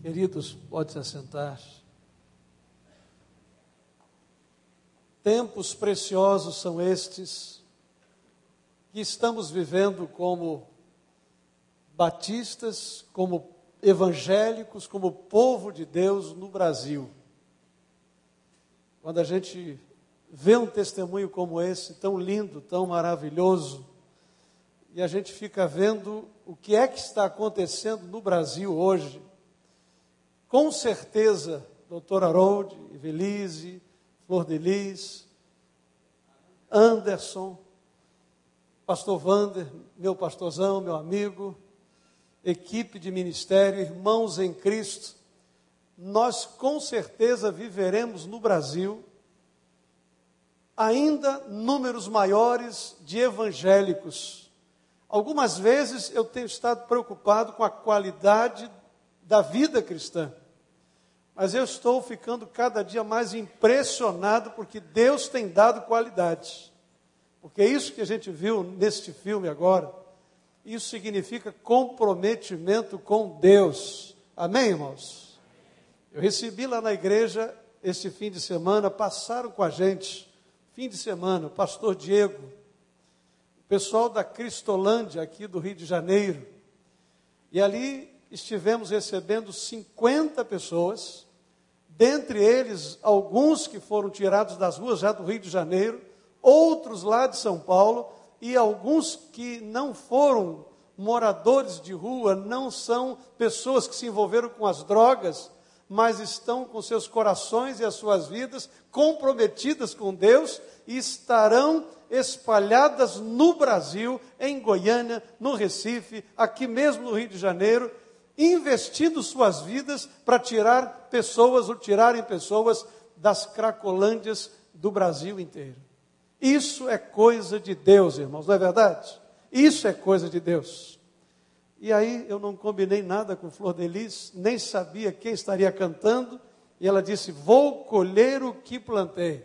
Queridos, pode se assentar. Tempos preciosos são estes que estamos vivendo como batistas, como evangélicos, como povo de Deus no Brasil. Quando a gente vê um testemunho como esse, tão lindo, tão maravilhoso, e a gente fica vendo o que é que está acontecendo no Brasil hoje, com certeza, doutor Harold, Evelise, Flor de Lis, Anderson, pastor Vander, meu pastorzão, meu amigo, equipe de ministério, irmãos em Cristo, nós com certeza viveremos no Brasil ainda números maiores de evangélicos. Algumas vezes eu tenho estado preocupado com a qualidade da vida cristã. Mas eu estou ficando cada dia mais impressionado porque Deus tem dado qualidade. Porque isso que a gente viu neste filme agora. Isso significa comprometimento com Deus. Amém, irmãos? Eu recebi lá na igreja este fim de semana, passaram com a gente, fim de semana, o pastor Diego, o pessoal da Cristolândia, aqui do Rio de Janeiro. E ali estivemos recebendo 50 pessoas, dentre eles alguns que foram tirados das ruas já do Rio de Janeiro, outros lá de São Paulo e alguns que não foram moradores de rua, não são pessoas que se envolveram com as drogas, mas estão com seus corações e as suas vidas comprometidas com Deus e estarão espalhadas no Brasil, em Goiânia, no Recife, aqui mesmo no Rio de Janeiro, investindo suas vidas para tirar pessoas ou tirarem pessoas das cracolândias do Brasil inteiro. Isso é coisa de Deus, irmãos, não é verdade? Isso é coisa de Deus. E aí eu não combinei nada com Flor de Lis, nem sabia quem estaria cantando, e ela disse: Vou colher o que plantei,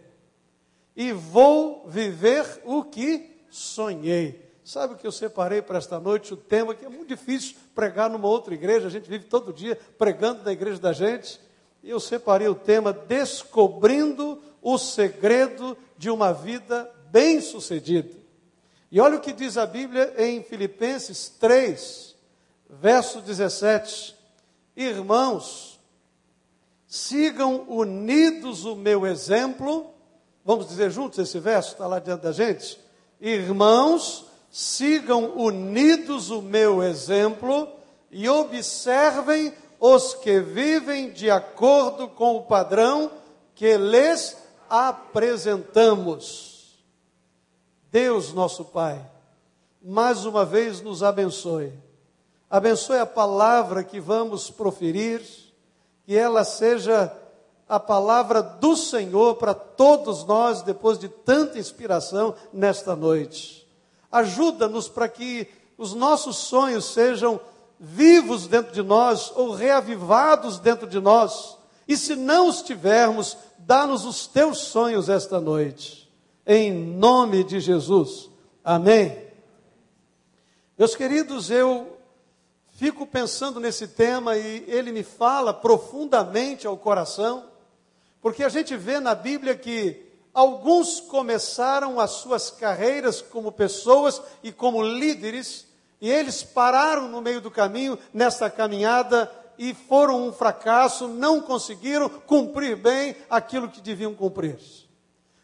e vou viver o que sonhei. Sabe o que eu separei para esta noite? O tema que é muito difícil pregar numa outra igreja, a gente vive todo dia pregando na igreja da gente. E eu separei o tema Descobrindo o segredo de uma vida bem-sucedida. E olha o que diz a Bíblia em Filipenses 3, verso 17: Irmãos, sigam unidos o meu exemplo. Vamos dizer juntos esse verso, está lá diante da gente? Irmãos, sigam unidos o meu exemplo e observem os que vivem de acordo com o padrão que lhes apresentamos. Deus, nosso Pai, mais uma vez nos abençoe. Abençoe a palavra que vamos proferir, que ela seja a palavra do Senhor para todos nós, depois de tanta inspiração nesta noite. Ajuda-nos para que os nossos sonhos sejam vivos dentro de nós ou reavivados dentro de nós. E se não os tivermos, dá-nos os teus sonhos esta noite. Em nome de Jesus. Amém. Meus queridos, eu fico pensando nesse tema e ele me fala profundamente ao coração, porque a gente vê na Bíblia que Alguns começaram as suas carreiras como pessoas e como líderes, e eles pararam no meio do caminho nessa caminhada e foram um fracasso, não conseguiram cumprir bem aquilo que deviam cumprir.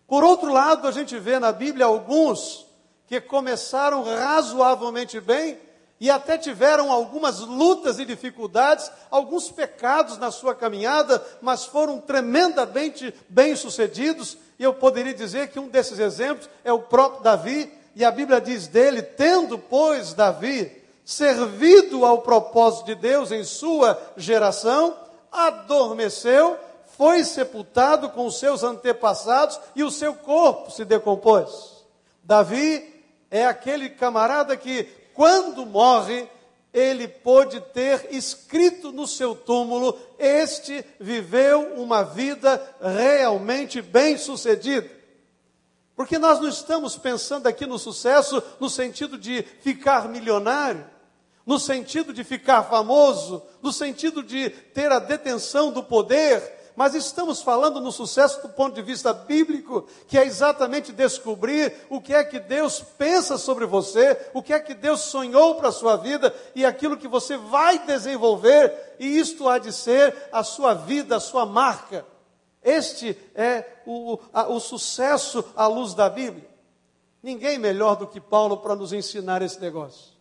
Por outro lado, a gente vê na Bíblia alguns que começaram razoavelmente bem e até tiveram algumas lutas e dificuldades, alguns pecados na sua caminhada, mas foram tremendamente bem-sucedidos e eu poderia dizer que um desses exemplos é o próprio Davi, e a Bíblia diz dele: tendo, pois, Davi servido ao propósito de Deus em sua geração, adormeceu, foi sepultado com seus antepassados e o seu corpo se decompôs. Davi é aquele camarada que, quando morre, ele pôde ter escrito no seu túmulo: Este viveu uma vida realmente bem-sucedida. Porque nós não estamos pensando aqui no sucesso no sentido de ficar milionário, no sentido de ficar famoso, no sentido de ter a detenção do poder, mas estamos falando no sucesso do ponto de vista bíblico, que é exatamente descobrir o que é que Deus pensa sobre você, o que é que Deus sonhou para a sua vida e aquilo que você vai desenvolver, e isto há de ser a sua vida, a sua marca. Este é o, a, o sucesso à luz da Bíblia. Ninguém melhor do que Paulo para nos ensinar esse negócio.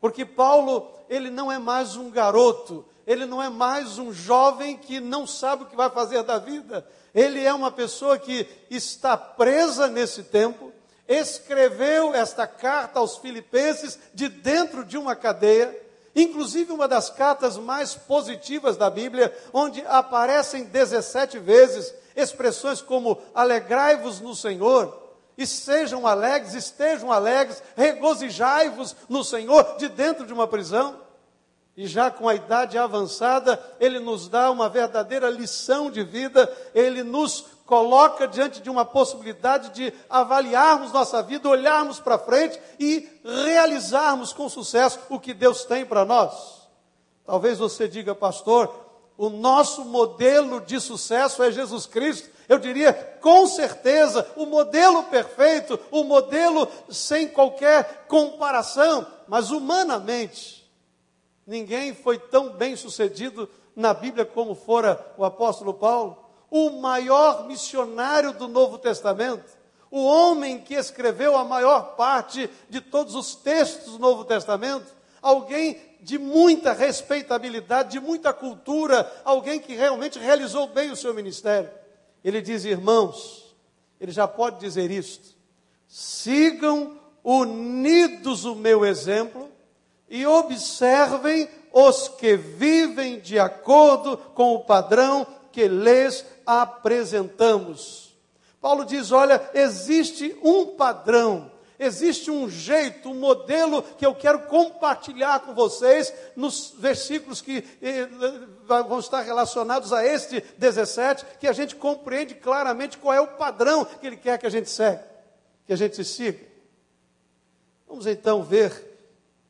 Porque Paulo, ele não é mais um garoto, ele não é mais um jovem que não sabe o que vai fazer da vida. Ele é uma pessoa que está presa nesse tempo, escreveu esta carta aos filipenses de dentro de uma cadeia, inclusive uma das cartas mais positivas da Bíblia, onde aparecem 17 vezes expressões como alegrai-vos no Senhor, e sejam alegres, estejam alegres, regozijai-vos no Senhor de dentro de uma prisão e já com a idade avançada, ele nos dá uma verdadeira lição de vida, ele nos coloca diante de uma possibilidade de avaliarmos nossa vida, olharmos para frente e realizarmos com sucesso o que Deus tem para nós. Talvez você diga, pastor, o nosso modelo de sucesso é Jesus Cristo. Eu diria, com certeza, o modelo perfeito, o modelo sem qualquer comparação, mas humanamente, Ninguém foi tão bem sucedido na Bíblia como fora o apóstolo Paulo, o maior missionário do Novo Testamento, o homem que escreveu a maior parte de todos os textos do Novo Testamento, alguém de muita respeitabilidade, de muita cultura, alguém que realmente realizou bem o seu ministério. Ele diz, irmãos, ele já pode dizer isto: sigam unidos o meu exemplo e observem os que vivem de acordo com o padrão que lhes apresentamos. Paulo diz: olha, existe um padrão, existe um jeito, um modelo que eu quero compartilhar com vocês nos versículos que eh, vão estar relacionados a este 17, que a gente compreende claramente qual é o padrão que ele quer que a gente segue, que a gente siga. Vamos então ver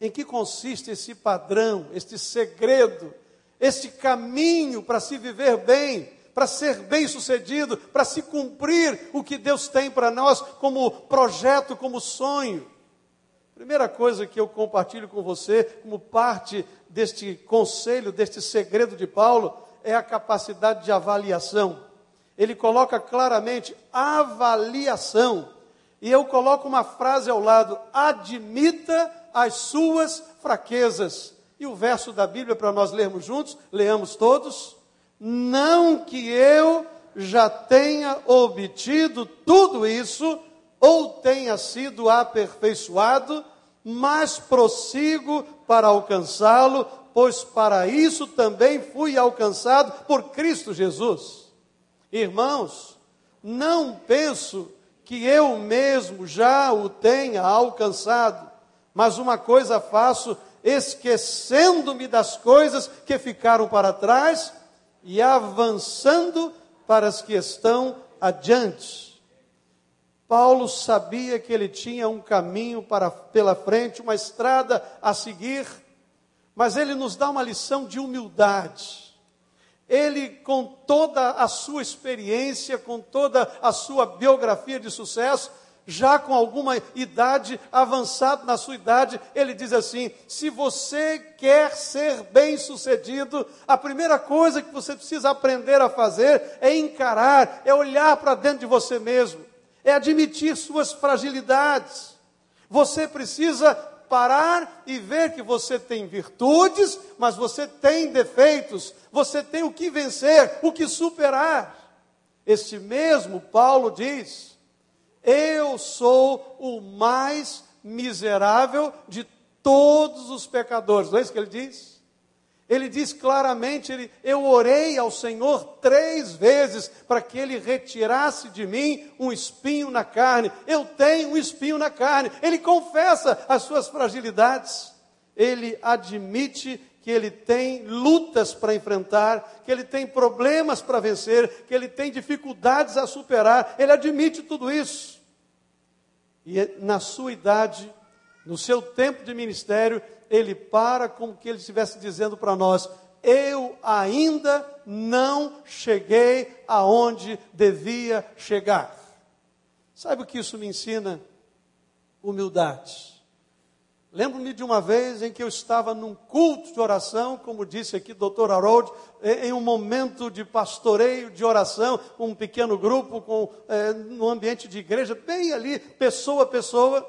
em que consiste esse padrão, este segredo, este caminho para se viver bem, para ser bem sucedido, para se cumprir o que Deus tem para nós como projeto, como sonho? Primeira coisa que eu compartilho com você, como parte deste conselho, deste segredo de Paulo, é a capacidade de avaliação. Ele coloca claramente avaliação. E eu coloco uma frase ao lado: admita as suas fraquezas. E o verso da Bíblia para nós lermos juntos, leamos todos. Não que eu já tenha obtido tudo isso, ou tenha sido aperfeiçoado, mas prossigo para alcançá-lo, pois para isso também fui alcançado por Cristo Jesus. Irmãos, não penso que eu mesmo já o tenha alcançado, mas uma coisa faço, esquecendo-me das coisas que ficaram para trás e avançando para as que estão adiante. Paulo sabia que ele tinha um caminho para, pela frente, uma estrada a seguir, mas ele nos dá uma lição de humildade. Ele, com toda a sua experiência, com toda a sua biografia de sucesso, já com alguma idade, avançado na sua idade, ele diz assim: se você quer ser bem sucedido, a primeira coisa que você precisa aprender a fazer é encarar, é olhar para dentro de você mesmo, é admitir suas fragilidades. Você precisa parar e ver que você tem virtudes, mas você tem defeitos, você tem o que vencer, o que superar. Este mesmo Paulo diz eu sou o mais miserável de todos os pecadores. Não é isso que ele diz? Ele diz claramente: ele, Eu orei ao Senhor três vezes para que ele retirasse de mim um espinho na carne. Eu tenho um espinho na carne. Ele confessa as suas fragilidades. Ele admite que ele tem lutas para enfrentar, que ele tem problemas para vencer, que ele tem dificuldades a superar. Ele admite tudo isso. E na sua idade, no seu tempo de ministério, ele para como que ele estivesse dizendo para nós: eu ainda não cheguei aonde devia chegar. Sabe o que isso me ensina? Humildade. Lembro-me de uma vez em que eu estava num culto de oração, como disse aqui o doutor Harold, em um momento de pastoreio, de oração, um pequeno grupo, com, é, no ambiente de igreja, bem ali, pessoa a pessoa.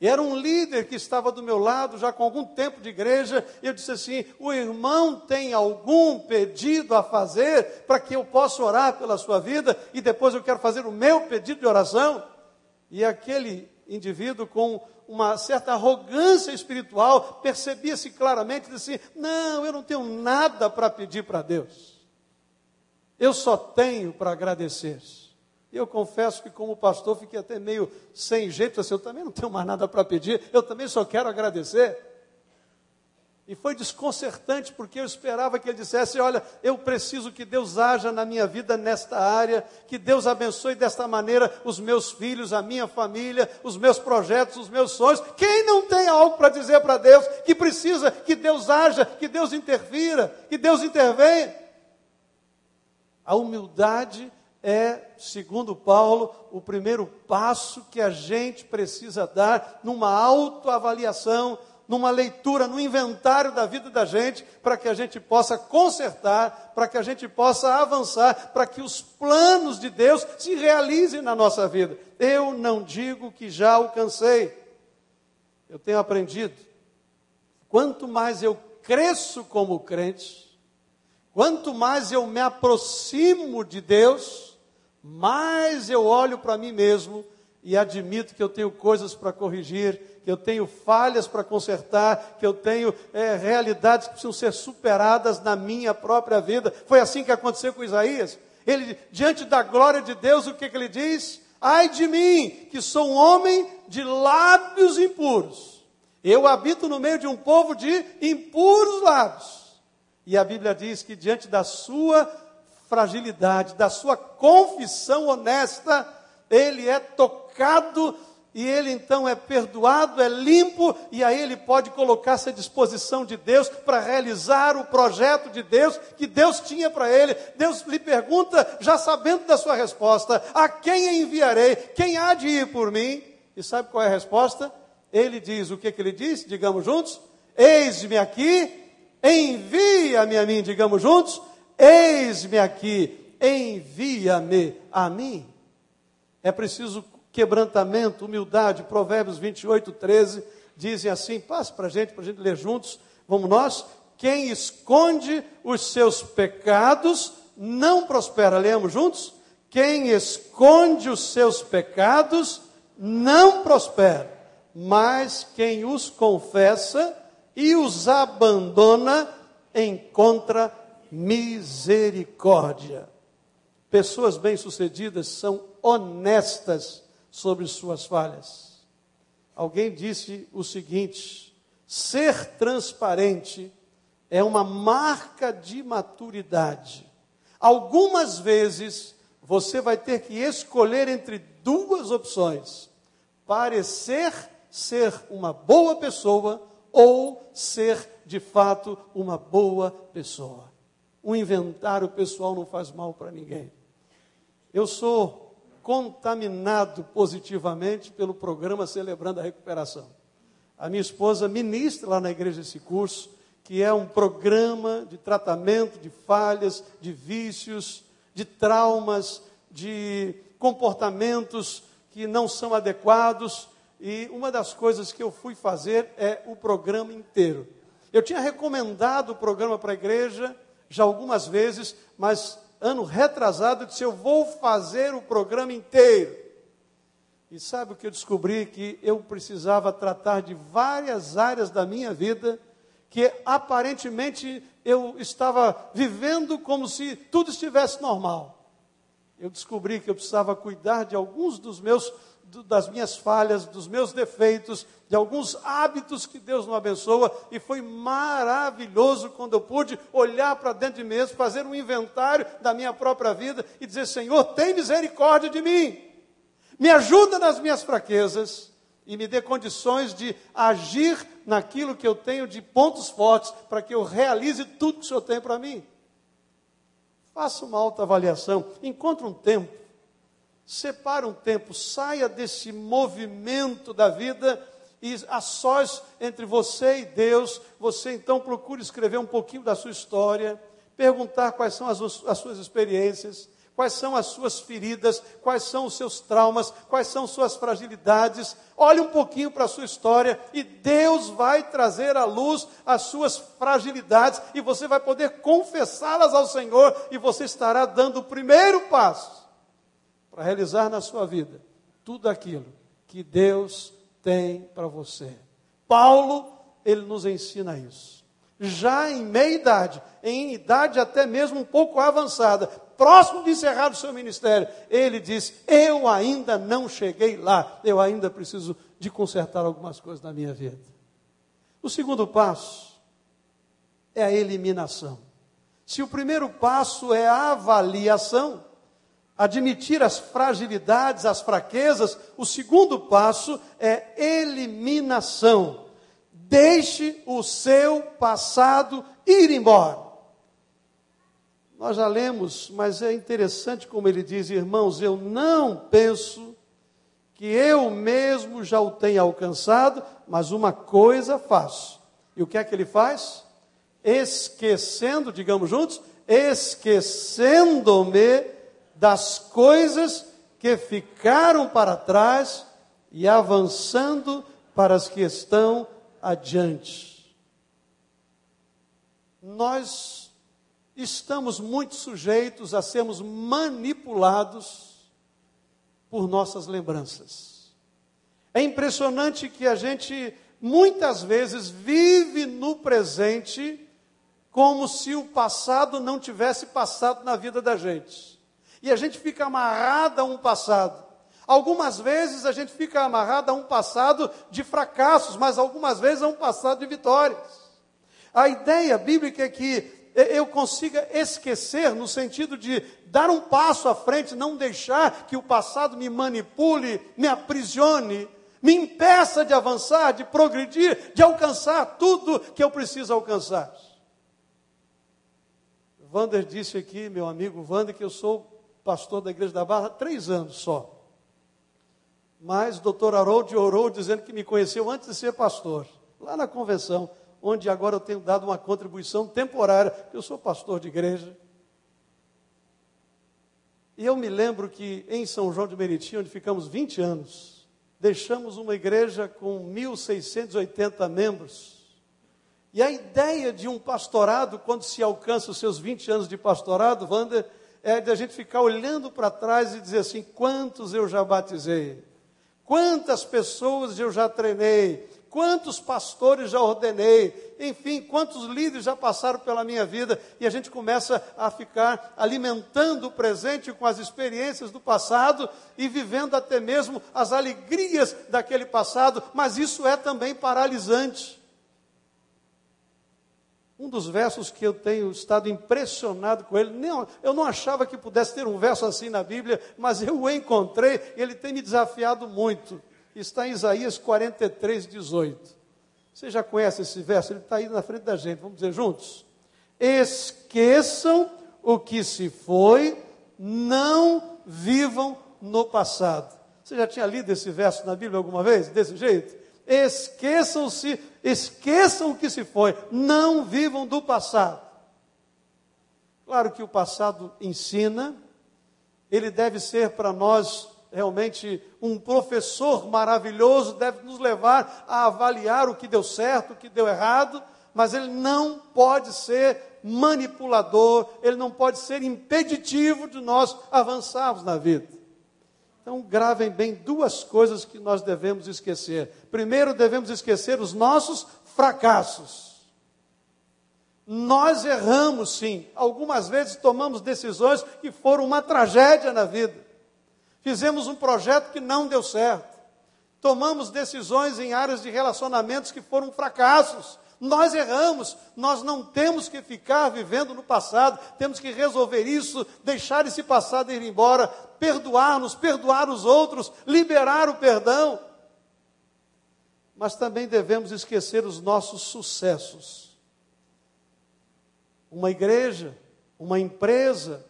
E era um líder que estava do meu lado, já com algum tempo de igreja, e eu disse assim: O irmão tem algum pedido a fazer para que eu possa orar pela sua vida, e depois eu quero fazer o meu pedido de oração? E aquele indivíduo com uma certa arrogância espiritual, percebia-se claramente, disse assim, não, eu não tenho nada para pedir para Deus. Eu só tenho para agradecer. Eu confesso que, como pastor, fiquei até meio sem jeito, assim, eu também não tenho mais nada para pedir, eu também só quero agradecer. E foi desconcertante porque eu esperava que ele dissesse: Olha, eu preciso que Deus haja na minha vida nesta área, que Deus abençoe desta maneira os meus filhos, a minha família, os meus projetos, os meus sonhos. Quem não tem algo para dizer para Deus que precisa que Deus haja, que Deus interfira, que Deus intervenha? A humildade é, segundo Paulo, o primeiro passo que a gente precisa dar numa autoavaliação numa leitura, no inventário da vida da gente, para que a gente possa consertar, para que a gente possa avançar, para que os planos de Deus se realizem na nossa vida. Eu não digo que já alcancei. Eu tenho aprendido. Quanto mais eu cresço como crente, quanto mais eu me aproximo de Deus, mais eu olho para mim mesmo e admito que eu tenho coisas para corrigir, que eu tenho falhas para consertar, que eu tenho é, realidades que precisam ser superadas na minha própria vida. Foi assim que aconteceu com Isaías. Ele, diante da glória de Deus, o que, que ele diz? Ai de mim, que sou um homem de lábios impuros. Eu habito no meio de um povo de impuros lábios. E a Bíblia diz que diante da sua fragilidade, da sua confissão honesta, ele é tocado e ele então é perdoado, é limpo, e aí ele pode colocar-se à disposição de Deus para realizar o projeto de Deus que Deus tinha para ele. Deus lhe pergunta, já sabendo da sua resposta: A quem enviarei? Quem há de ir por mim? E sabe qual é a resposta? Ele diz: O que, que ele diz? Digamos juntos: Eis-me aqui, envia-me a mim. Digamos juntos: Eis-me aqui, envia-me a mim. É preciso quebrantamento, humildade. Provérbios 28, 13 dizem assim: passe para a gente, para a gente ler juntos. Vamos nós? Quem esconde os seus pecados não prospera. Lemos juntos? Quem esconde os seus pecados não prospera, mas quem os confessa e os abandona encontra misericórdia. Pessoas bem-sucedidas são honestas sobre suas falhas. Alguém disse o seguinte: ser transparente é uma marca de maturidade. Algumas vezes você vai ter que escolher entre duas opções: parecer ser uma boa pessoa ou ser de fato uma boa pessoa. Um inventário pessoal não faz mal para ninguém. Eu sou contaminado positivamente pelo programa Celebrando a Recuperação. A minha esposa ministra lá na igreja esse curso, que é um programa de tratamento de falhas, de vícios, de traumas, de comportamentos que não são adequados. E uma das coisas que eu fui fazer é o programa inteiro. Eu tinha recomendado o programa para a igreja já algumas vezes, mas ano retrasado, disse: Eu vou fazer o programa inteiro. E sabe o que eu descobri? Que eu precisava tratar de várias áreas da minha vida que aparentemente eu estava vivendo como se tudo estivesse normal. Eu descobri que eu precisava cuidar de alguns dos meus das minhas falhas, dos meus defeitos, de alguns hábitos que Deus não abençoa, e foi maravilhoso quando eu pude olhar para dentro de mim fazer um inventário da minha própria vida e dizer: Senhor, tem misericórdia de mim, me ajuda nas minhas fraquezas, e me dê condições de agir naquilo que eu tenho de pontos fortes, para que eu realize tudo que o Senhor tem para mim. Faça uma autoavaliação, encontre um tempo, separe um tempo, saia desse movimento da vida e a sós entre você e Deus, você então procure escrever um pouquinho da sua história, perguntar quais são as, as suas experiências, quais são as suas feridas, quais são os seus traumas, quais são suas fragilidades. Olhe um pouquinho para a sua história e Deus vai trazer à luz as suas fragilidades e você vai poder confessá-las ao Senhor e você estará dando o primeiro passo para realizar na sua vida tudo aquilo que Deus tem para você. Paulo, ele nos ensina isso. Já em meia idade, em idade até mesmo um pouco avançada, próximo de encerrar o seu ministério, ele diz: Eu ainda não cheguei lá, eu ainda preciso de consertar algumas coisas na minha vida. O segundo passo é a eliminação. Se o primeiro passo é a avaliação, admitir as fragilidades, as fraquezas, o segundo passo é eliminação. Deixe o seu passado ir embora. Nós já lemos, mas é interessante como ele diz, irmãos, eu não penso que eu mesmo já o tenha alcançado, mas uma coisa faço. E o que é que ele faz? Esquecendo, digamos juntos, esquecendo-me das coisas que ficaram para trás e avançando para as que estão adiante. Nós estamos muito sujeitos a sermos manipulados por nossas lembranças. É impressionante que a gente muitas vezes vive no presente como se o passado não tivesse passado na vida da gente. E a gente fica amarrado a um passado. Algumas vezes a gente fica amarrado a um passado de fracassos, mas algumas vezes a um passado de vitórias. A ideia bíblica é que eu consiga esquecer, no sentido de dar um passo à frente, não deixar que o passado me manipule, me aprisione, me impeça de avançar, de progredir, de alcançar tudo que eu preciso alcançar. Wander disse aqui, meu amigo Wander, que eu sou pastor da Igreja da Barra três anos só. Mas o doutor Harold orou dizendo que me conheceu antes de ser pastor, lá na convenção onde agora eu tenho dado uma contribuição temporária, eu sou pastor de igreja. E eu me lembro que em São João de Meriti, onde ficamos 20 anos, deixamos uma igreja com 1.680 membros. E a ideia de um pastorado, quando se alcança os seus 20 anos de pastorado, Wander, é de a gente ficar olhando para trás e dizer assim: quantos eu já batizei? Quantas pessoas eu já treinei? quantos pastores já ordenei, enfim, quantos líderes já passaram pela minha vida, e a gente começa a ficar alimentando o presente com as experiências do passado e vivendo até mesmo as alegrias daquele passado, mas isso é também paralisante. Um dos versos que eu tenho estado impressionado com ele, não, eu não achava que pudesse ter um verso assim na Bíblia, mas eu o encontrei e ele tem me desafiado muito está em Isaías 43, 18. Você já conhece esse verso? Ele está aí na frente da gente. Vamos dizer juntos? Esqueçam o que se foi, não vivam no passado. Você já tinha lido esse verso na Bíblia alguma vez? Desse jeito? Esqueçam-se, esqueçam o que se foi, não vivam do passado. Claro que o passado ensina, ele deve ser para nós realmente um professor maravilhoso, deve nos levar a avaliar o que deu certo, o que deu errado, mas ele não pode ser manipulador, ele não pode ser impeditivo de nós avançarmos na vida. Então, gravem bem duas coisas que nós devemos esquecer. Primeiro, devemos esquecer os nossos fracassos. Nós erramos, sim. Algumas vezes tomamos decisões que foram uma tragédia na vida. Fizemos um projeto que não deu certo. Tomamos decisões em áreas de relacionamentos que foram fracassos. Nós erramos, nós não temos que ficar vivendo no passado, temos que resolver isso, deixar esse passado ir embora, perdoar-nos, perdoar os outros, liberar o perdão. mas também devemos esquecer os nossos sucessos. Uma igreja, uma empresa,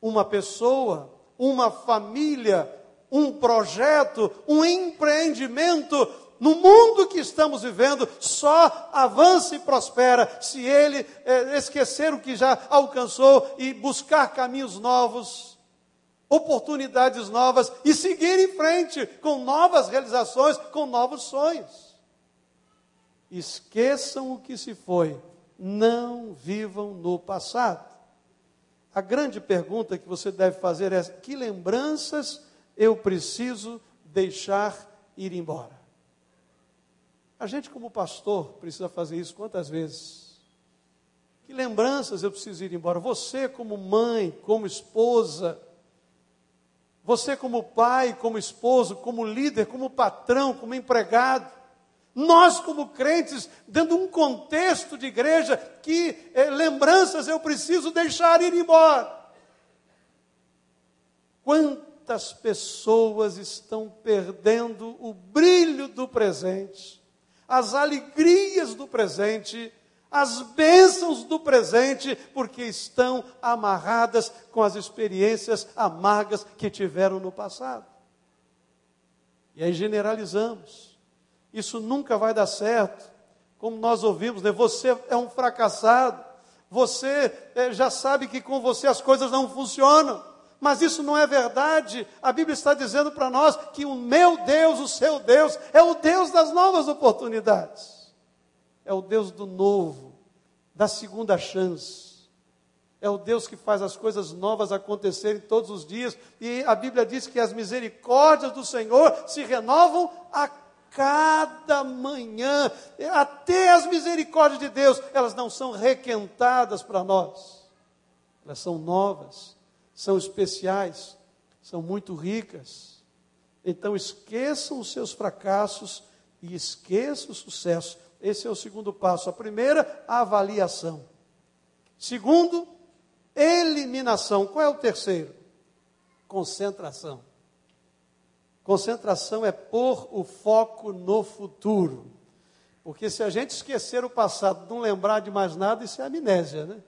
uma pessoa, uma família, um projeto, um empreendimento, no mundo que estamos vivendo, só avança e prospera se ele é, esquecer o que já alcançou e buscar caminhos novos, oportunidades novas e seguir em frente com novas realizações, com novos sonhos. Esqueçam o que se foi, não vivam no passado. A grande pergunta que você deve fazer é: que lembranças eu preciso deixar ir embora? A gente, como pastor, precisa fazer isso quantas vezes? Que lembranças eu preciso ir embora? Você, como mãe, como esposa, você, como pai, como esposo, como líder, como patrão, como empregado, nós, como crentes, dando um contexto de igreja, que eh, lembranças eu preciso deixar ir embora. Quantas pessoas estão perdendo o brilho do presente? As alegrias do presente, as bênçãos do presente, porque estão amarradas com as experiências amargas que tiveram no passado. E aí generalizamos. Isso nunca vai dar certo. Como nós ouvimos, né? você é um fracassado. Você é, já sabe que com você as coisas não funcionam. Mas isso não é verdade. A Bíblia está dizendo para nós que o meu Deus, o seu Deus, é o Deus das novas oportunidades. É o Deus do novo, da segunda chance. É o Deus que faz as coisas novas acontecerem todos os dias. E a Bíblia diz que as misericórdias do Senhor se renovam a cada manhã. Até as misericórdias de Deus, elas não são requentadas para nós. Elas são novas são especiais, são muito ricas. Então esqueçam os seus fracassos e esqueçam o sucesso. Esse é o segundo passo. A primeira, a avaliação. Segundo, eliminação. Qual é o terceiro? Concentração. Concentração é pôr o foco no futuro. Porque se a gente esquecer o passado, não lembrar de mais nada, isso é amnésia, né?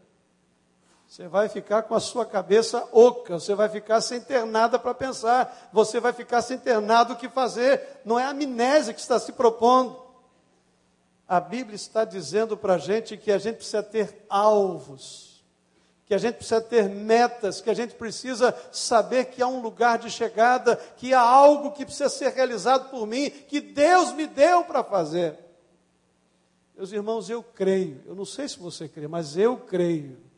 Você vai ficar com a sua cabeça oca, você vai ficar sem ter nada para pensar, você vai ficar sem ter nada o que fazer. Não é a amnésia que está se propondo. A Bíblia está dizendo para a gente que a gente precisa ter alvos, que a gente precisa ter metas, que a gente precisa saber que há um lugar de chegada, que há algo que precisa ser realizado por mim, que Deus me deu para fazer. Meus irmãos, eu creio, eu não sei se você crê, mas eu creio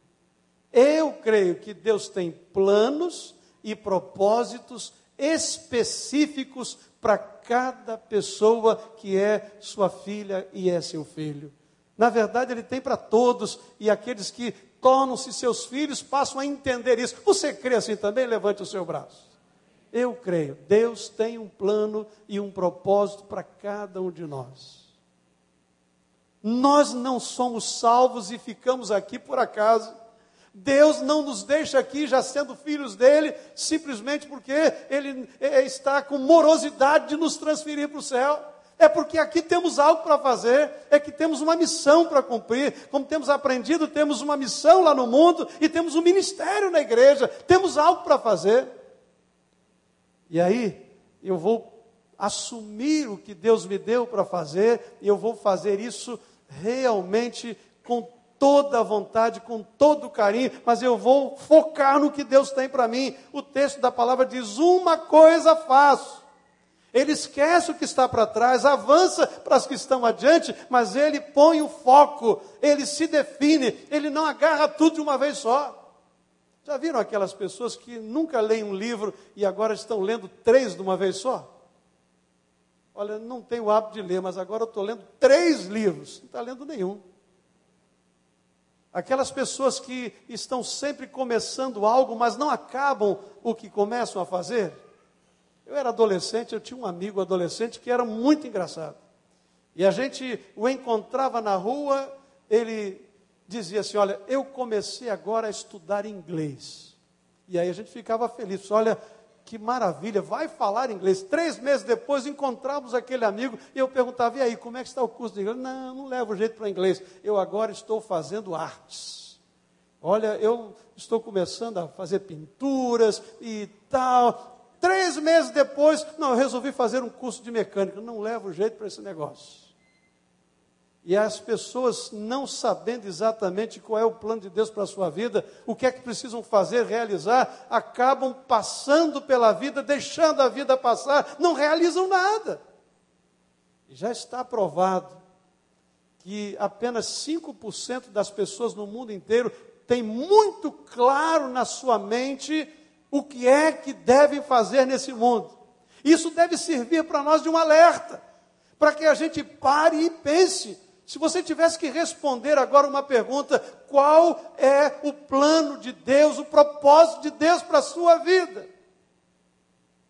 eu creio que Deus tem planos e propósitos específicos para cada pessoa que é sua filha e é seu filho. Na verdade, Ele tem para todos, e aqueles que tornam-se seus filhos passam a entender isso. Você crê assim também? Levante o seu braço. Eu creio. Deus tem um plano e um propósito para cada um de nós. Nós não somos salvos e ficamos aqui por acaso. Deus não nos deixa aqui já sendo filhos dele, simplesmente porque ele é, está com morosidade de nos transferir para o céu. É porque aqui temos algo para fazer, é que temos uma missão para cumprir. Como temos aprendido, temos uma missão lá no mundo e temos um ministério na igreja, temos algo para fazer. E aí, eu vou assumir o que Deus me deu para fazer e eu vou fazer isso realmente com toda a vontade, com todo o carinho, mas eu vou focar no que Deus tem para mim. O texto da palavra diz: Uma coisa faço. Ele esquece o que está para trás, avança para as que estão adiante, mas ele põe o foco, ele se define, ele não agarra tudo de uma vez só. Já viram aquelas pessoas que nunca leem um livro e agora estão lendo três de uma vez só? Olha, não tenho o hábito de ler, mas agora eu estou lendo três livros, não está lendo nenhum. Aquelas pessoas que estão sempre começando algo, mas não acabam o que começam a fazer. Eu era adolescente, eu tinha um amigo adolescente que era muito engraçado. E a gente o encontrava na rua, ele dizia assim: Olha, eu comecei agora a estudar inglês. E aí a gente ficava feliz. Olha, que maravilha, vai falar inglês. Três meses depois encontramos aquele amigo e eu perguntava: e aí, como é que está o curso de inglês? Não, não levo jeito para inglês. Eu agora estou fazendo artes. Olha, eu estou começando a fazer pinturas e tal. Três meses depois, não, eu resolvi fazer um curso de mecânica. Não levo jeito para esse negócio. E as pessoas não sabendo exatamente qual é o plano de Deus para a sua vida, o que é que precisam fazer, realizar, acabam passando pela vida, deixando a vida passar, não realizam nada. E já está provado que apenas 5% das pessoas no mundo inteiro têm muito claro na sua mente o que é que devem fazer nesse mundo. Isso deve servir para nós de um alerta, para que a gente pare e pense. Se você tivesse que responder agora uma pergunta, qual é o plano de Deus, o propósito de Deus para a sua vida?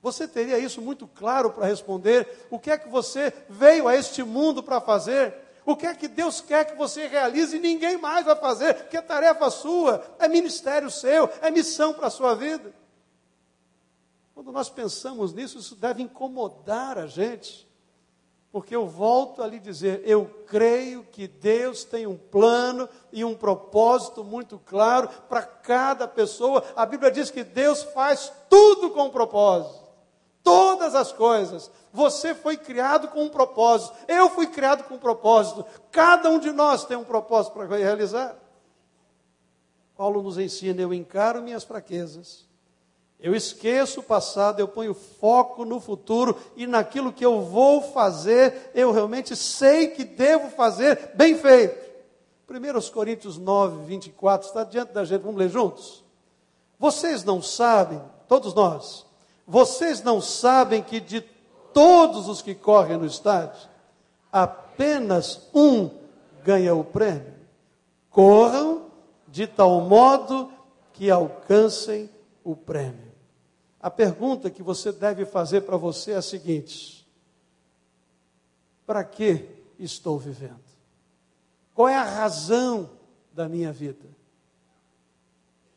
Você teria isso muito claro para responder? O que é que você veio a este mundo para fazer? O que é que Deus quer que você realize e ninguém mais vai fazer? Porque é tarefa sua, é ministério seu, é missão para a sua vida. Quando nós pensamos nisso, isso deve incomodar a gente. Porque eu volto a lhe dizer, eu creio que Deus tem um plano e um propósito muito claro para cada pessoa. A Bíblia diz que Deus faz tudo com propósito. Todas as coisas. Você foi criado com um propósito. Eu fui criado com um propósito. Cada um de nós tem um propósito para realizar. Paulo nos ensina: eu encaro minhas fraquezas eu esqueço o passado, eu ponho foco no futuro e naquilo que eu vou fazer, eu realmente sei que devo fazer bem feito. 1 Coríntios 9, 24, está diante da gente, vamos ler juntos? Vocês não sabem, todos nós, vocês não sabem que de todos os que correm no estádio, apenas um ganha o prêmio. Corram de tal modo que alcancem o prêmio. A pergunta que você deve fazer para você é a seguinte: para que estou vivendo? Qual é a razão da minha vida?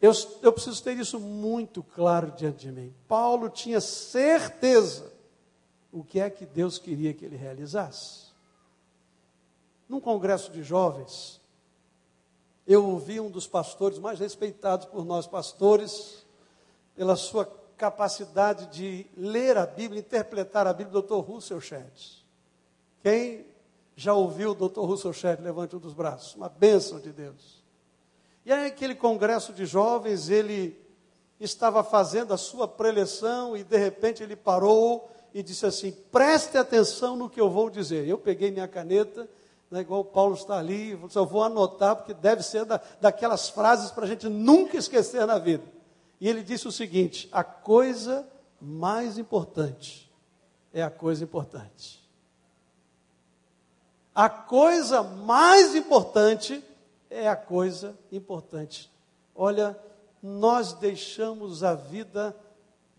Eu, eu preciso ter isso muito claro diante de mim. Paulo tinha certeza o que é que Deus queria que ele realizasse. Num congresso de jovens, eu ouvi um dos pastores mais respeitados por nós pastores, pela sua capacidade de ler a Bíblia, interpretar a Bíblia, Dr. Russell Shedd. Quem já ouviu o Dr. Russell Shedd? Levante um dos braços. Uma bênção de Deus. E aí, aquele congresso de jovens, ele estava fazendo a sua preleção e de repente ele parou e disse assim: preste atenção no que eu vou dizer. Eu peguei minha caneta, né, igual o Paulo está ali, eu vou anotar, porque deve ser da, daquelas frases para a gente nunca esquecer na vida. E ele disse o seguinte: a coisa mais importante é a coisa importante. A coisa mais importante é a coisa importante. Olha, nós deixamos a vida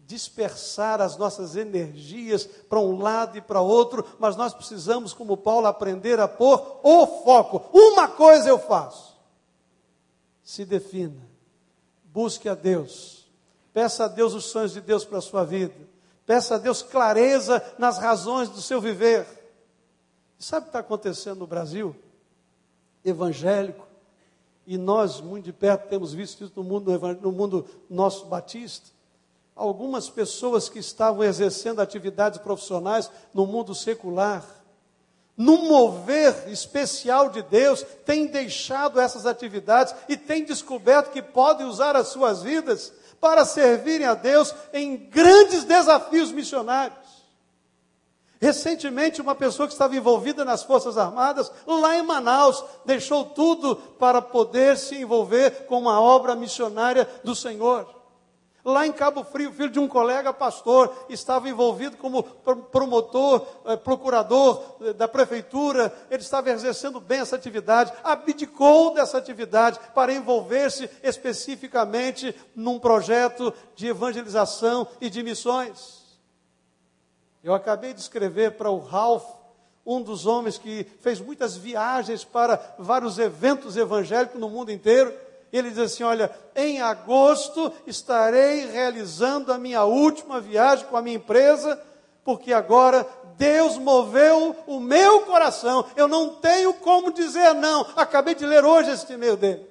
dispersar as nossas energias para um lado e para outro, mas nós precisamos, como Paulo, aprender a pôr o foco. Uma coisa eu faço. Se defina Busque a Deus. Peça a Deus os sonhos de Deus para a sua vida. Peça a Deus clareza nas razões do seu viver. Sabe o que está acontecendo no Brasil? Evangélico. E nós, muito de perto, temos visto isso no mundo, no mundo nosso batista. Algumas pessoas que estavam exercendo atividades profissionais no mundo secular num mover especial de Deus, tem deixado essas atividades e tem descoberto que podem usar as suas vidas para servirem a Deus em grandes desafios missionários. Recentemente, uma pessoa que estava envolvida nas Forças Armadas, lá em Manaus, deixou tudo para poder se envolver com uma obra missionária do Senhor. Lá em Cabo Frio, filho de um colega pastor, estava envolvido como promotor, eh, procurador eh, da prefeitura, ele estava exercendo bem essa atividade, abdicou dessa atividade para envolver-se especificamente num projeto de evangelização e de missões. Eu acabei de escrever para o Ralph, um dos homens que fez muitas viagens para vários eventos evangélicos no mundo inteiro, ele diz assim: Olha, em agosto estarei realizando a minha última viagem com a minha empresa, porque agora Deus moveu o meu coração. Eu não tenho como dizer não. Acabei de ler hoje este e-mail dele.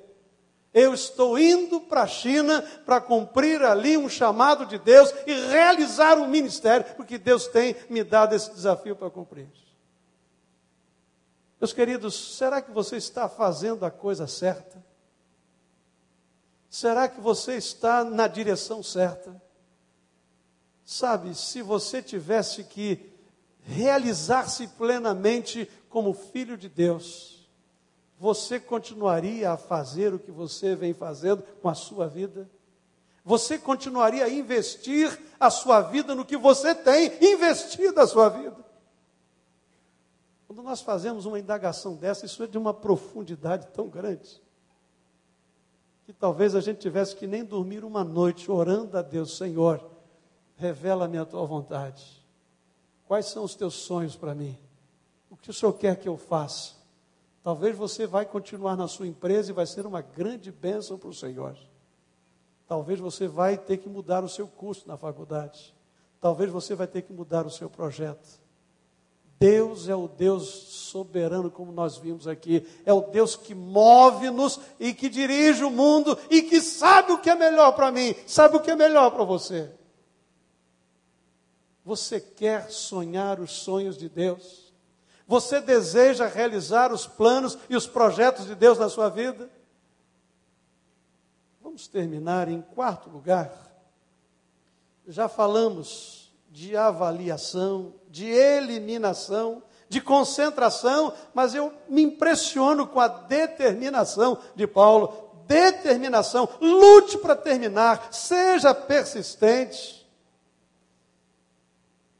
Eu estou indo para a China para cumprir ali um chamado de Deus e realizar um ministério, porque Deus tem me dado esse desafio para cumprir. Meus queridos, será que você está fazendo a coisa certa? Será que você está na direção certa? Sabe, se você tivesse que realizar-se plenamente como filho de Deus, você continuaria a fazer o que você vem fazendo com a sua vida? Você continuaria a investir a sua vida no que você tem investido a sua vida? Quando nós fazemos uma indagação dessa, isso é de uma profundidade tão grande, que talvez a gente tivesse que nem dormir uma noite orando a Deus, Senhor, revela-me a tua vontade. Quais são os teus sonhos para mim? O que o Senhor quer que eu faça? Talvez você vai continuar na sua empresa e vai ser uma grande bênção para o Senhor. Talvez você vai ter que mudar o seu curso na faculdade. Talvez você vai ter que mudar o seu projeto. Deus é o Deus soberano, como nós vimos aqui. É o Deus que move-nos e que dirige o mundo e que sabe o que é melhor para mim, sabe o que é melhor para você. Você quer sonhar os sonhos de Deus? Você deseja realizar os planos e os projetos de Deus na sua vida? Vamos terminar em quarto lugar. Já falamos de avaliação, de eliminação, de concentração, mas eu me impressiono com a determinação de Paulo. Determinação, lute para terminar, seja persistente.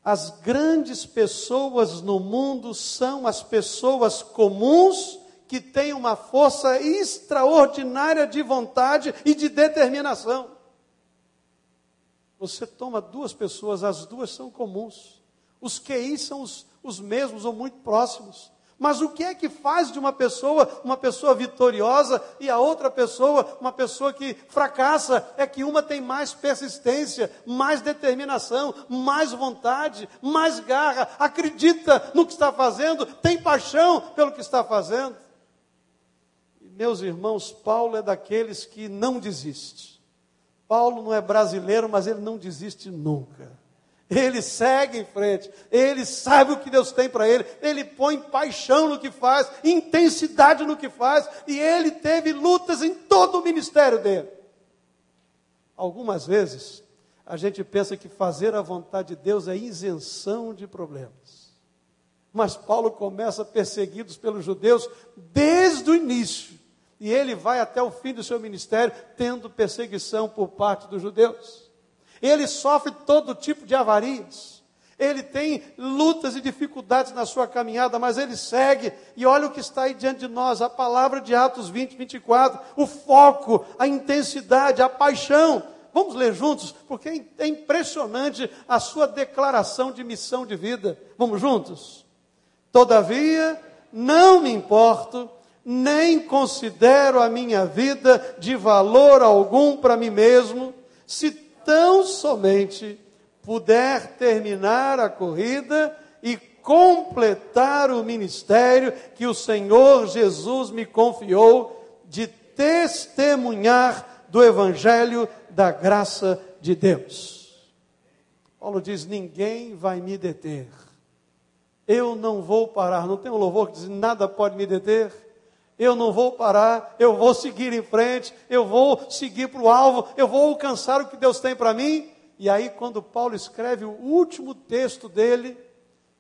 As grandes pessoas no mundo são as pessoas comuns que têm uma força extraordinária de vontade e de determinação. Você toma duas pessoas, as duas são comuns. Os QIs são os, os mesmos ou muito próximos. Mas o que é que faz de uma pessoa uma pessoa vitoriosa e a outra pessoa uma pessoa que fracassa? É que uma tem mais persistência, mais determinação, mais vontade, mais garra, acredita no que está fazendo, tem paixão pelo que está fazendo. E, meus irmãos, Paulo é daqueles que não desiste. Paulo não é brasileiro, mas ele não desiste nunca. Ele segue em frente, ele sabe o que Deus tem para ele, ele põe paixão no que faz, intensidade no que faz, e ele teve lutas em todo o ministério dele. Algumas vezes, a gente pensa que fazer a vontade de Deus é isenção de problemas. Mas Paulo começa perseguidos pelos judeus desde o início. E ele vai até o fim do seu ministério tendo perseguição por parte dos judeus. Ele sofre todo tipo de avarias. Ele tem lutas e dificuldades na sua caminhada, mas ele segue. E olha o que está aí diante de nós: a palavra de Atos 20, 24. O foco, a intensidade, a paixão. Vamos ler juntos, porque é impressionante a sua declaração de missão de vida. Vamos juntos? Todavia, não me importo nem considero a minha vida de valor algum para mim mesmo, se tão somente puder terminar a corrida e completar o ministério que o Senhor Jesus me confiou de testemunhar do Evangelho da graça de Deus. Paulo diz: ninguém vai me deter. Eu não vou parar. Não tem um louvor que diz: nada pode me deter? Eu não vou parar, eu vou seguir em frente, eu vou seguir para o alvo, eu vou alcançar o que Deus tem para mim. E aí, quando Paulo escreve o último texto dele,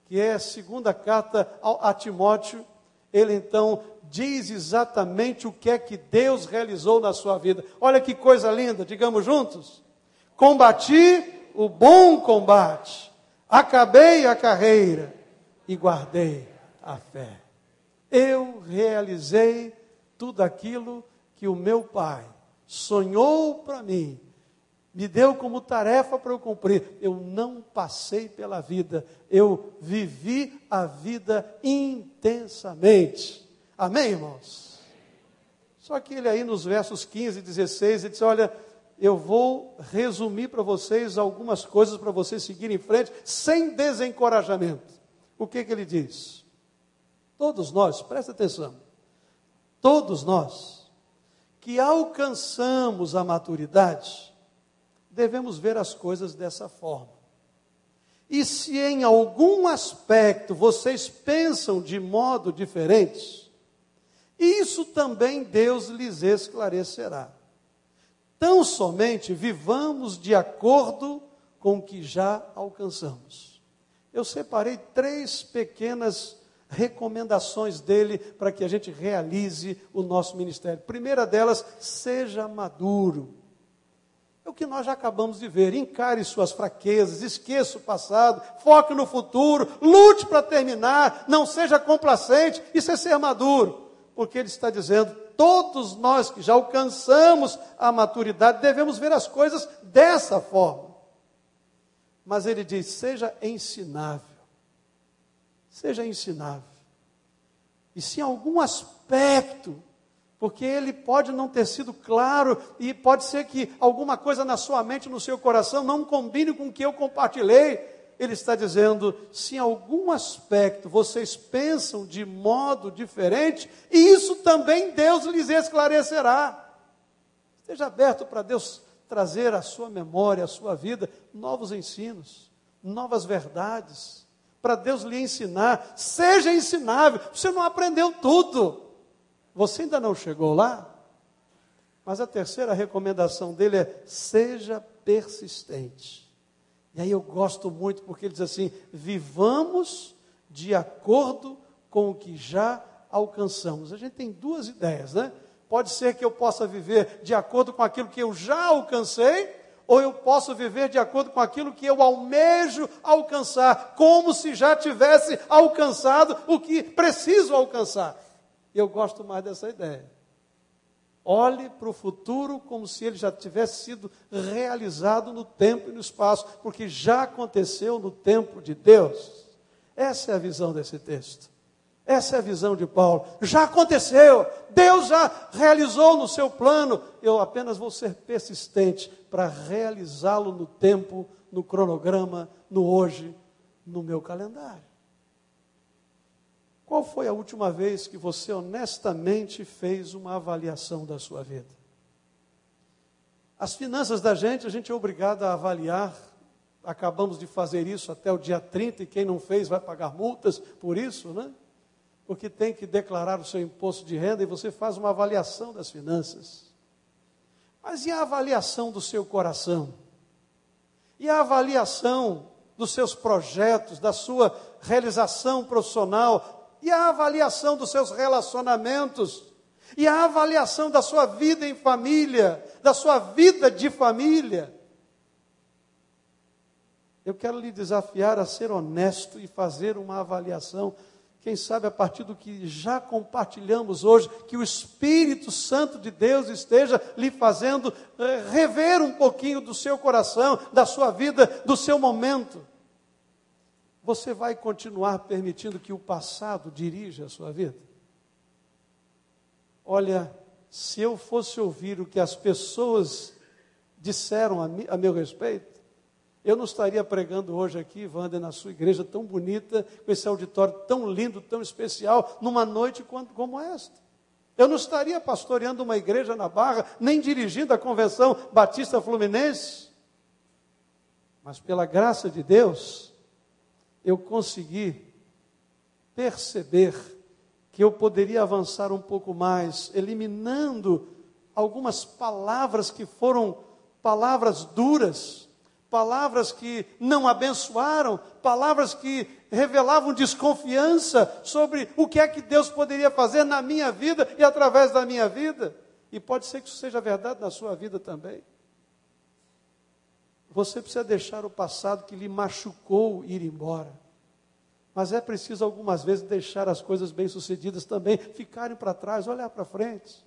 que é a segunda carta a Timóteo, ele então diz exatamente o que é que Deus realizou na sua vida. Olha que coisa linda, digamos juntos. Combati o bom combate, acabei a carreira e guardei a fé. Eu realizei tudo aquilo que o meu pai sonhou para mim, me deu como tarefa para eu cumprir. Eu não passei pela vida, eu vivi a vida intensamente. Amém, irmãos? Só que ele aí nos versos 15 e 16, ele diz: Olha, eu vou resumir para vocês algumas coisas para vocês seguirem em frente, sem desencorajamento. O que, que ele diz? Todos nós, presta atenção, todos nós que alcançamos a maturidade, devemos ver as coisas dessa forma. E se em algum aspecto vocês pensam de modo diferente, isso também Deus lhes esclarecerá. Tão somente vivamos de acordo com o que já alcançamos. Eu separei três pequenas recomendações dele para que a gente realize o nosso ministério. Primeira delas, seja maduro. É o que nós já acabamos de ver. Encare suas fraquezas, esqueça o passado, foque no futuro, lute para terminar, não seja complacente. Isso é ser maduro. Porque ele está dizendo: todos nós que já alcançamos a maturidade devemos ver as coisas dessa forma. Mas ele diz: seja ensinável. Seja ensinável. E se em algum aspecto, porque ele pode não ter sido claro, e pode ser que alguma coisa na sua mente, no seu coração, não combine com o que eu compartilhei, ele está dizendo: se em algum aspecto vocês pensam de modo diferente, isso também Deus lhes esclarecerá. Esteja aberto para Deus trazer à sua memória, à sua vida, novos ensinos, novas verdades, para Deus lhe ensinar. Seja ensinável. Você não aprendeu tudo. Você ainda não chegou lá. Mas a terceira recomendação dele é: seja persistente. E aí eu gosto muito porque ele diz assim: vivamos de acordo com o que já alcançamos. A gente tem duas ideias, né? Pode ser que eu possa viver de acordo com aquilo que eu já alcancei, ou eu posso viver de acordo com aquilo que eu almejo alcançar, como se já tivesse alcançado o que preciso alcançar. Eu gosto mais dessa ideia. Olhe para o futuro como se ele já tivesse sido realizado no tempo e no espaço, porque já aconteceu no tempo de Deus. Essa é a visão desse texto. Essa é a visão de Paulo. Já aconteceu, Deus já realizou no seu plano. Eu apenas vou ser persistente para realizá-lo no tempo, no cronograma, no hoje, no meu calendário. Qual foi a última vez que você honestamente fez uma avaliação da sua vida? As finanças da gente, a gente é obrigado a avaliar. Acabamos de fazer isso até o dia 30 e quem não fez vai pagar multas por isso, né? Porque tem que declarar o seu imposto de renda e você faz uma avaliação das finanças. Mas e a avaliação do seu coração? E a avaliação dos seus projetos, da sua realização profissional, e a avaliação dos seus relacionamentos, e a avaliação da sua vida em família, da sua vida de família. Eu quero lhe desafiar a ser honesto e fazer uma avaliação, quem sabe a partir do que já compartilhamos hoje, que o Espírito Santo de Deus esteja lhe fazendo eh, rever um pouquinho do seu coração, da sua vida, do seu momento. Você vai continuar permitindo que o passado dirija a sua vida? Olha, se eu fosse ouvir o que as pessoas disseram a, mi, a meu respeito, eu não estaria pregando hoje aqui, Wander, na sua igreja tão bonita, com esse auditório tão lindo, tão especial, numa noite como esta. Eu não estaria pastoreando uma igreja na Barra, nem dirigindo a convenção Batista Fluminense. Mas pela graça de Deus, eu consegui perceber que eu poderia avançar um pouco mais, eliminando algumas palavras que foram palavras duras, palavras que não abençoaram, palavras que revelavam desconfiança sobre o que é que Deus poderia fazer na minha vida e através da minha vida. E pode ser que isso seja verdade na sua vida também. Você precisa deixar o passado que lhe machucou ir embora. Mas é preciso algumas vezes deixar as coisas bem-sucedidas também ficarem para trás, olhar para frente.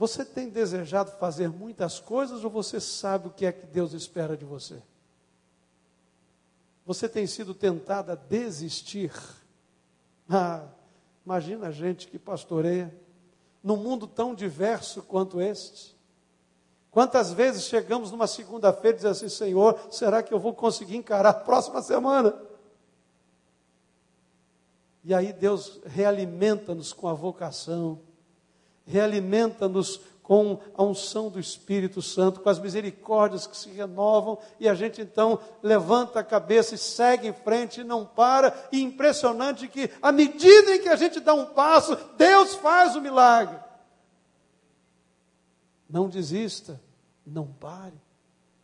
Você tem desejado fazer muitas coisas ou você sabe o que é que Deus espera de você? Você tem sido tentado a desistir? Ah, imagina a gente que pastoreia num mundo tão diverso quanto este? Quantas vezes chegamos numa segunda-feira e dizemos assim, Senhor, será que eu vou conseguir encarar a próxima semana? E aí Deus realimenta-nos com a vocação, realimenta-nos com a unção do Espírito Santo, com as misericórdias que se renovam, e a gente então levanta a cabeça e segue em frente e não para. E impressionante que, à medida em que a gente dá um passo, Deus faz o milagre. Não desista, não pare.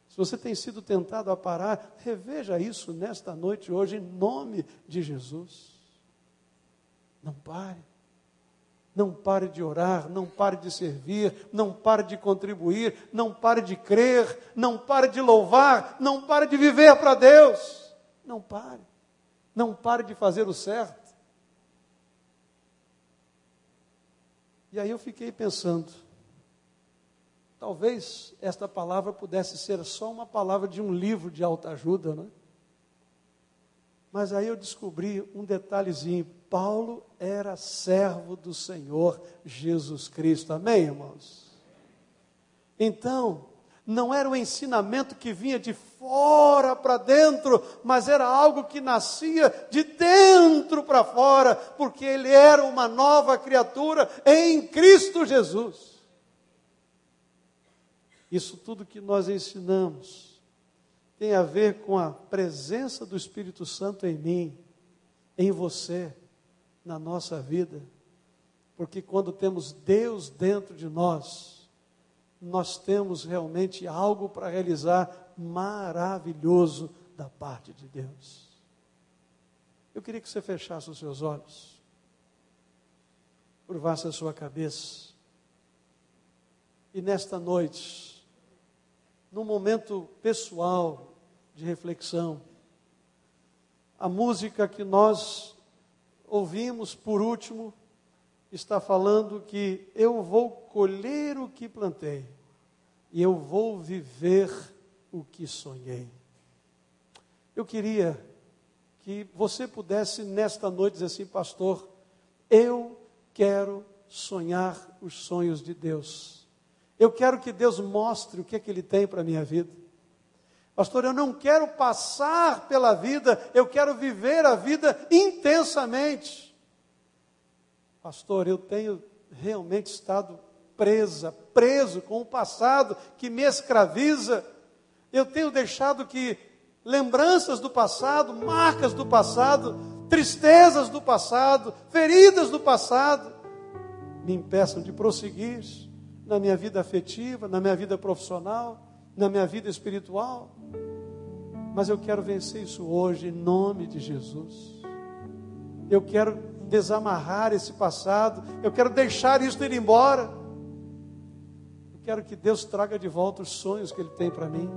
Se você tem sido tentado a parar, reveja isso nesta noite, hoje, em nome de Jesus. Não pare. Não pare de orar, não pare de servir, não pare de contribuir, não pare de crer, não pare de louvar, não pare de viver para Deus. Não pare. Não pare de fazer o certo. E aí eu fiquei pensando, talvez esta palavra pudesse ser só uma palavra de um livro de alta ajuda, não é? Mas aí eu descobri um detalhezinho. Paulo era servo do Senhor Jesus Cristo. Amém, irmãos? Então, não era o ensinamento que vinha de fora para dentro, mas era algo que nascia de dentro para fora, porque ele era uma nova criatura em Cristo Jesus. Isso tudo que nós ensinamos tem a ver com a presença do Espírito Santo em mim, em você, na nossa vida. Porque quando temos Deus dentro de nós, nós temos realmente algo para realizar maravilhoso da parte de Deus. Eu queria que você fechasse os seus olhos, curvasse a sua cabeça, e nesta noite, num momento pessoal de reflexão. A música que nós ouvimos por último está falando que eu vou colher o que plantei e eu vou viver o que sonhei. Eu queria que você pudesse nesta noite dizer assim, pastor, eu quero sonhar os sonhos de Deus. Eu quero que Deus mostre o que é que Ele tem para minha vida. Pastor, eu não quero passar pela vida, eu quero viver a vida intensamente. Pastor, eu tenho realmente estado presa, preso com o passado que me escraviza. Eu tenho deixado que lembranças do passado, marcas do passado, tristezas do passado, feridas do passado, me impeçam de prosseguir na minha vida afetiva, na minha vida profissional, na minha vida espiritual. Mas eu quero vencer isso hoje em nome de Jesus. Eu quero desamarrar esse passado, eu quero deixar isso ir embora. Eu quero que Deus traga de volta os sonhos que Ele tem para mim.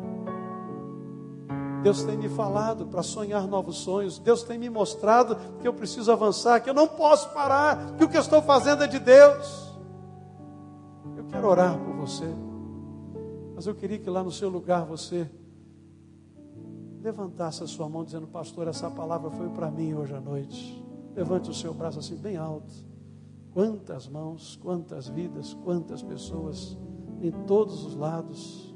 Deus tem me falado para sonhar novos sonhos. Deus tem me mostrado que eu preciso avançar, que eu não posso parar, que o que eu estou fazendo é de Deus quero orar por você. Mas eu queria que lá no seu lugar você levantasse a sua mão dizendo, pastor, essa palavra foi para mim hoje à noite. Levante o seu braço assim bem alto. Quantas mãos, quantas vidas, quantas pessoas em todos os lados.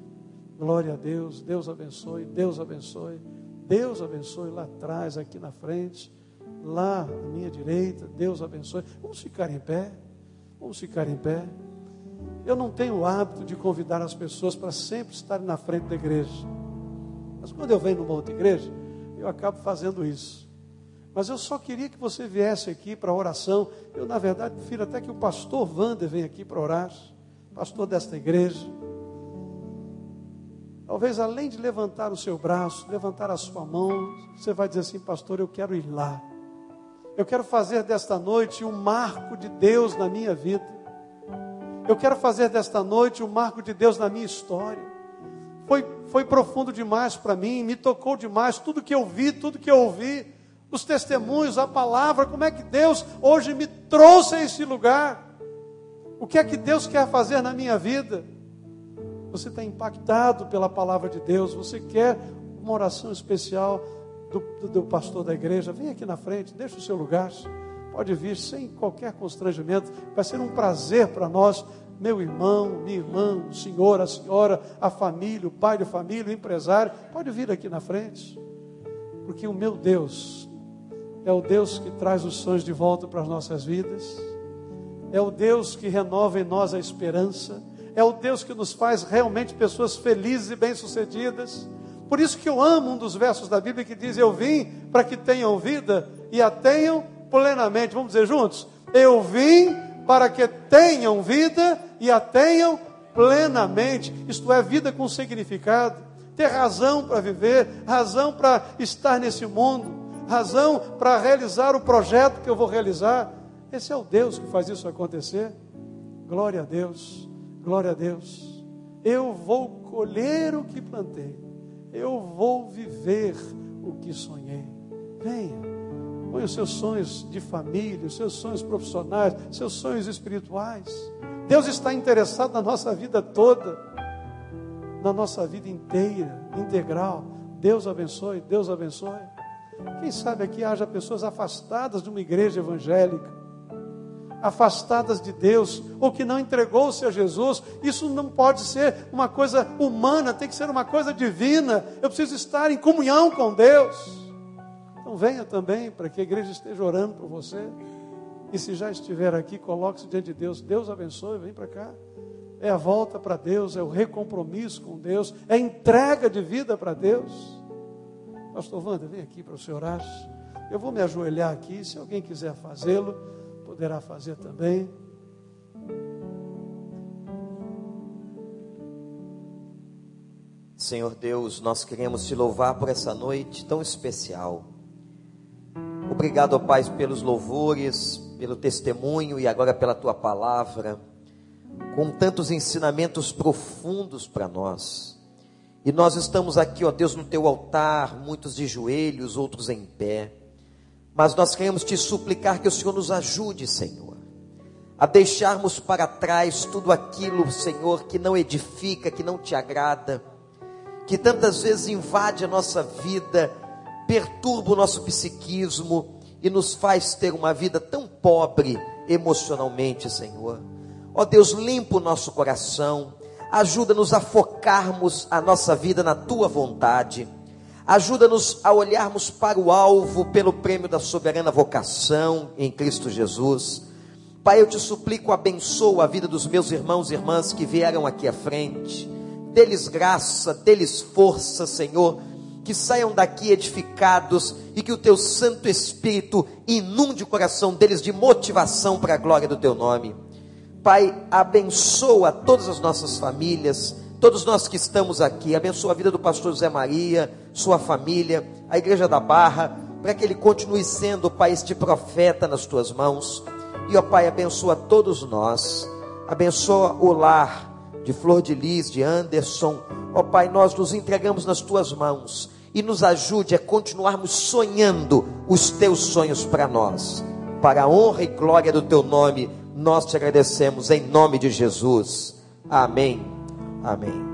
Glória a Deus, Deus abençoe, Deus abençoe, Deus abençoe lá atrás, aqui na frente, lá à minha direita, Deus abençoe. Vamos ficar em pé, vamos ficar em pé. Eu não tenho o hábito de convidar as pessoas para sempre estarem na frente da igreja. Mas quando eu venho numa outra igreja, eu acabo fazendo isso. Mas eu só queria que você viesse aqui para oração. Eu, na verdade, prefiro até que o pastor Wander venha aqui para orar, pastor desta igreja. Talvez além de levantar o seu braço, levantar a sua mão, você vai dizer assim, pastor, eu quero ir lá. Eu quero fazer desta noite um marco de Deus na minha vida. Eu quero fazer desta noite o um marco de Deus na minha história. Foi, foi profundo demais para mim, me tocou demais, tudo que eu vi, tudo que eu ouvi, os testemunhos, a palavra, como é que Deus hoje me trouxe a esse lugar. O que é que Deus quer fazer na minha vida? Você está impactado pela palavra de Deus, você quer uma oração especial do, do, do pastor da igreja, vem aqui na frente, deixa o seu lugar. Pode vir sem qualquer constrangimento. Vai ser um prazer para nós, meu irmão, minha irmã, o senhor, a senhora, a família, o pai de família, o empresário. Pode vir aqui na frente, porque o meu Deus é o Deus que traz os sonhos de volta para as nossas vidas, é o Deus que renova em nós a esperança, é o Deus que nos faz realmente pessoas felizes e bem-sucedidas. Por isso que eu amo um dos versos da Bíblia que diz: Eu vim para que tenham vida e a tenham plenamente. Vamos dizer juntos? Eu vim para que tenham vida e a tenham plenamente. Isto é, vida com significado. Ter razão para viver, razão para estar nesse mundo, razão para realizar o projeto que eu vou realizar. Esse é o Deus que faz isso acontecer. Glória a Deus, glória a Deus. Eu vou colher o que plantei, eu vou viver o que sonhei. Venha. Põe os seus sonhos de família, os seus sonhos profissionais, seus sonhos espirituais. Deus está interessado na nossa vida toda, na nossa vida inteira, integral. Deus abençoe, Deus abençoe. Quem sabe aqui haja pessoas afastadas de uma igreja evangélica, afastadas de Deus, ou que não entregou-se a Jesus. Isso não pode ser uma coisa humana, tem que ser uma coisa divina. Eu preciso estar em comunhão com Deus. Então venha também para que a igreja esteja orando por você. E se já estiver aqui, coloque-se diante de Deus. Deus abençoe, vem para cá. É a volta para Deus, é o recompromisso com Deus, é a entrega de vida para Deus. Pastor Wanda, vem aqui para o senhor orar. Eu vou me ajoelhar aqui, se alguém quiser fazê-lo, poderá fazer também. Senhor Deus, nós queremos te louvar por essa noite tão especial. Obrigado, ó Pai, pelos louvores, pelo testemunho e agora pela tua palavra, com tantos ensinamentos profundos para nós. E nós estamos aqui, ó Deus, no teu altar, muitos de joelhos, outros em pé. Mas nós queremos te suplicar que o Senhor nos ajude, Senhor, a deixarmos para trás tudo aquilo, Senhor, que não edifica, que não te agrada, que tantas vezes invade a nossa vida perturba o nosso psiquismo e nos faz ter uma vida tão pobre emocionalmente, Senhor. Ó Deus, limpa o nosso coração, ajuda-nos a focarmos a nossa vida na tua vontade. Ajuda-nos a olharmos para o alvo pelo prêmio da soberana vocação em Cristo Jesus. Pai, eu te suplico, abençoa a vida dos meus irmãos e irmãs que vieram aqui à frente. Dê-lhes graça, dê-lhes força, Senhor que saiam daqui edificados e que o teu Santo Espírito inunde o coração deles de motivação para a glória do teu nome. Pai, abençoa todas as nossas famílias, todos nós que estamos aqui, abençoa a vida do pastor José Maria, sua família, a igreja da Barra, para que ele continue sendo, Pai, este profeta nas tuas mãos. E, ó Pai, abençoa todos nós, abençoa o lar de Flor de Lis, de Anderson. Ó Pai, nós nos entregamos nas tuas mãos e nos ajude a continuarmos sonhando os teus sonhos para nós. Para a honra e glória do teu nome, nós te agradecemos em nome de Jesus. Amém. Amém.